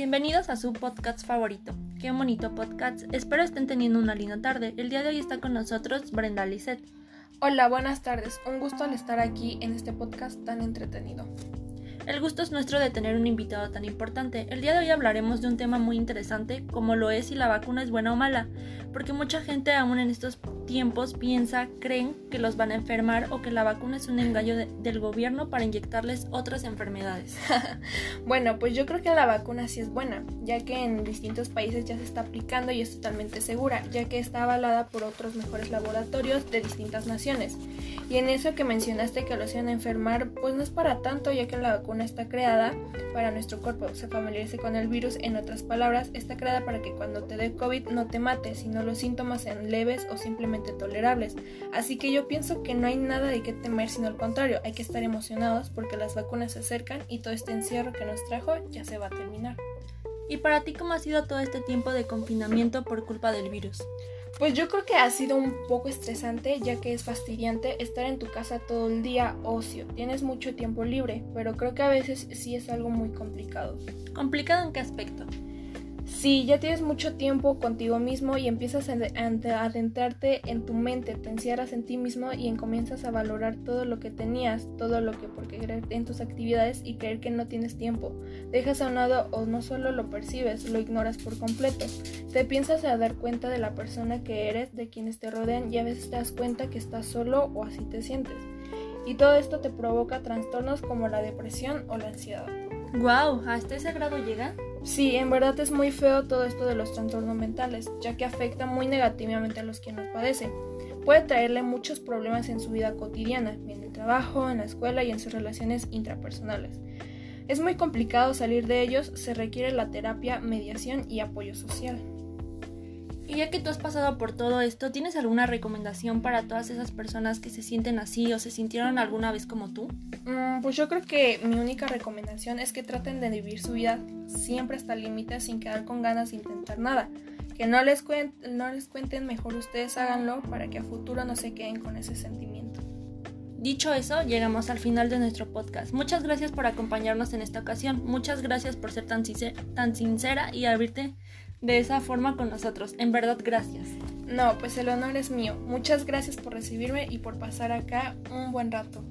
Bienvenidos a su podcast favorito. Qué bonito podcast. Espero estén teniendo una linda tarde. El día de hoy está con nosotros Brenda Lisset. Hola, buenas tardes. Un gusto al estar aquí en este podcast tan entretenido. El gusto es nuestro de tener un invitado tan importante. El día de hoy hablaremos de un tema muy interesante, como lo es si la vacuna es buena o mala, porque mucha gente aún en estos tiempos piensa, creen que los van a enfermar o que la vacuna es un engaño del gobierno para inyectarles otras enfermedades. bueno, pues yo creo que la vacuna sí es buena, ya que en distintos países ya se está aplicando y es totalmente segura, ya que está avalada por otros mejores laboratorios de distintas naciones. Y en eso que mencionaste que lo hacían enfermar, pues no es para tanto, ya que la vacuna está creada para nuestro cuerpo se familiarice con el virus. En otras palabras, está creada para que cuando te dé COVID no te mate, sino los síntomas sean leves o simplemente tolerables. Así que yo pienso que no hay nada de qué temer, sino al contrario, hay que estar emocionados porque las vacunas se acercan y todo este encierro que nos trajo ya se va a terminar. ¿Y para ti cómo ha sido todo este tiempo de confinamiento por culpa del virus? Pues yo creo que ha sido un poco estresante ya que es fastidiante estar en tu casa todo el día ocio. Tienes mucho tiempo libre, pero creo que a veces sí es algo muy complicado. ¿Complicado en qué aspecto? Si ya tienes mucho tiempo contigo mismo y empiezas a adentrarte en tu mente, te encierras en ti mismo y comienzas a valorar todo lo que tenías, todo lo que por querer en tus actividades y creer que no tienes tiempo. Dejas a un lado o no solo lo percibes, lo ignoras por completo. Te piensas a dar cuenta de la persona que eres, de quienes te rodean y a veces te das cuenta que estás solo o así te sientes. Y todo esto te provoca trastornos como la depresión o la ansiedad. Wow, ¿hasta ese grado llega? Sí, en verdad es muy feo todo esto de los trastornos mentales, ya que afecta muy negativamente a los que nos padecen. Puede traerle muchos problemas en su vida cotidiana, en el trabajo, en la escuela y en sus relaciones intrapersonales. Es muy complicado salir de ellos, se requiere la terapia, mediación y apoyo social. Y ya que tú has pasado por todo esto, ¿tienes alguna recomendación para todas esas personas que se sienten así o se sintieron alguna vez como tú? Mm, pues yo creo que mi única recomendación es que traten de vivir su vida siempre hasta el límite sin quedar con ganas de intentar nada. Que no les, no les cuenten, mejor ustedes háganlo para que a futuro no se queden con ese sentimiento. Dicho eso, llegamos al final de nuestro podcast. Muchas gracias por acompañarnos en esta ocasión. Muchas gracias por ser tan, tan sincera y abrirte de esa forma con nosotros. En verdad, gracias. No, pues el honor es mío. Muchas gracias por recibirme y por pasar acá un buen rato.